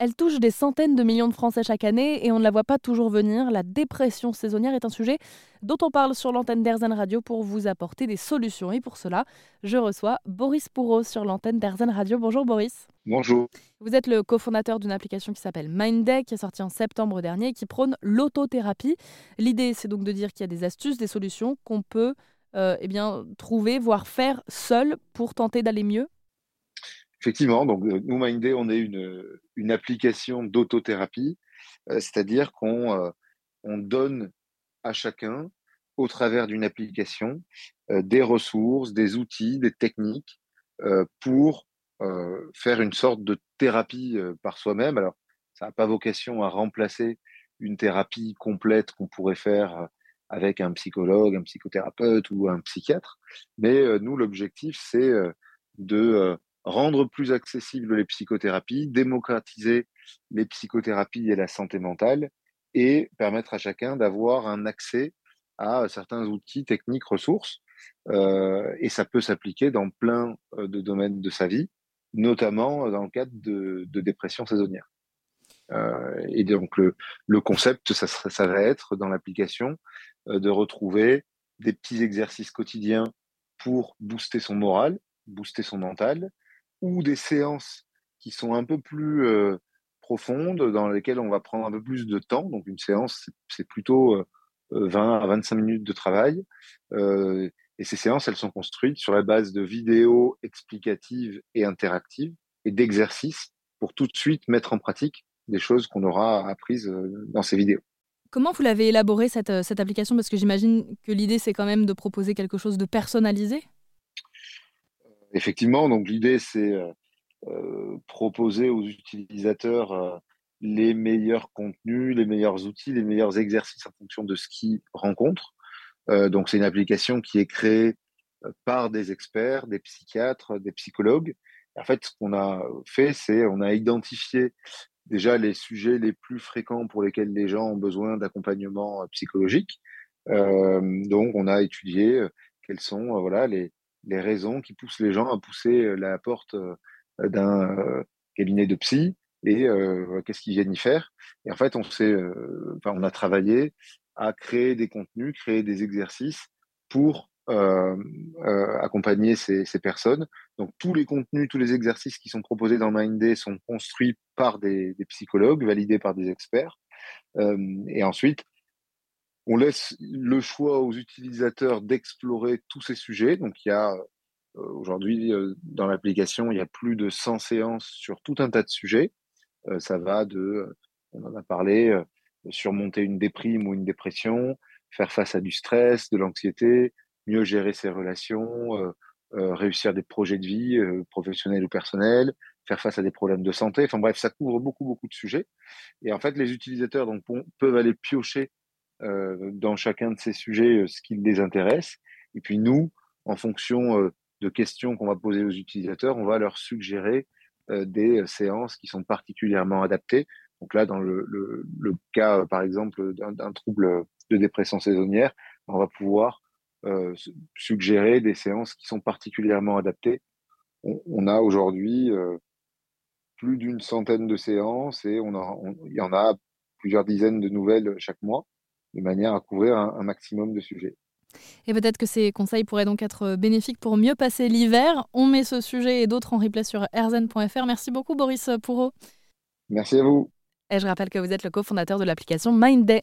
Elle touche des centaines de millions de Français chaque année et on ne la voit pas toujours venir. La dépression saisonnière est un sujet dont on parle sur l'antenne d'Airzen Radio pour vous apporter des solutions. Et pour cela, je reçois Boris Pourreau sur l'antenne d'Airzen Radio. Bonjour Boris. Bonjour. Vous êtes le cofondateur d'une application qui s'appelle Mindday, qui est sortie en septembre dernier et qui prône l'autothérapie. L'idée, c'est donc de dire qu'il y a des astuces, des solutions qu'on peut euh, eh bien, trouver, voire faire seul pour tenter d'aller mieux Effectivement, donc euh, nous, Mindday, on est une, une application d'autothérapie, euh, c'est-à-dire qu'on euh, on donne à chacun, au travers d'une application, des ressources, des outils, des techniques pour faire une sorte de thérapie par soi-même. Alors, ça n'a pas vocation à remplacer une thérapie complète qu'on pourrait faire avec un psychologue, un psychothérapeute ou un psychiatre, mais nous, l'objectif, c'est de rendre plus accessibles les psychothérapies, démocratiser les psychothérapies et la santé mentale et permettre à chacun d'avoir un accès à certains outils, techniques, ressources. Euh, et ça peut s'appliquer dans plein euh, de domaines de sa vie, notamment dans le cadre de, dépression saisonnière. Euh, et donc le, le concept, ça, ça, va être dans l'application de retrouver des petits exercices quotidiens pour booster son moral, booster son mental, ou des séances qui sont un peu plus profondes, dans lesquelles on va prendre un peu plus de temps. Donc une séance, c'est plutôt 20 euh, à 25 minutes de travail. Et ces séances, elles sont construites sur la base de vidéos explicatives et interactives et d'exercices pour tout de suite mettre en pratique des choses qu'on aura apprises dans ces vidéos. Comment vous l'avez élaboré cette, cette application? Parce que j'imagine que l'idée, c'est quand même de proposer quelque chose de personnalisé? Effectivement, donc l'idée, c'est euh, euh, proposer aux utilisateurs euh, les meilleurs contenus, les meilleurs outils, les meilleurs exercices en fonction de ce qu'ils rencontrent. donc, c'est une application qui est créée par des experts, des psychiatres, des psychologues. En fait, ce qu'on a fait, c'est on a identifié déjà les sujets les plus fréquents pour lesquels les gens ont besoin d'accompagnement psychologique. donc, on a étudié quels sont voilà les, les raisons qui poussent les gens à pousser euh, la porte euh, d'un euh, cabinet de psy et qu'est-ce qu'ils viennent y faire. Et en fait, on s'est, enfin, on a travaillé à créer des contenus, créer des exercices pour accompagner ces, personnes. Donc tous les contenus, tous les exercices qui sont proposés dans Mindday sont construits par des, des psychologues, validés par des experts. et ensuite, on laisse le choix aux utilisateurs d'explorer tous ces sujets. Donc, il y a euh, aujourd'hui euh, dans l'application, il y a plus de 100 séances sur tout un tas de sujets. Euh, ça va de, on en a parlé, surmonter une déprime ou une dépression, faire face à du stress, de l'anxiété, mieux gérer ses relations, réussir des projets de vie, professionnels ou personnels, faire face à des problèmes de santé. Enfin bref, ça couvre beaucoup, beaucoup de sujets. Et en fait, les utilisateurs donc, peuvent aller piocher euh, dans chacun de ces sujets euh, ce qui les intéresse. Et puis nous, en fonction euh, de questions qu'on va poser aux utilisateurs, on va leur suggérer des séances qui sont particulièrement adaptées. Donc là, dans le, cas, par exemple, d'un trouble de dépression saisonnière, on va pouvoir euh, suggérer des séances qui sont particulièrement adaptées. On, a aujourd'hui euh, plus d'une centaine de séances et on il y en a plusieurs dizaines de nouvelles chaque mois de manière à couvrir un, maximum de sujets. Et peut-être que ces conseils pourraient donc être bénéfiques pour mieux passer l'hiver. On met ce sujet et d'autres en replay sur erzen.fr. Merci beaucoup Boris Pourreau. Merci à vous. Et je rappelle que vous êtes le cofondateur de l'application Mindday.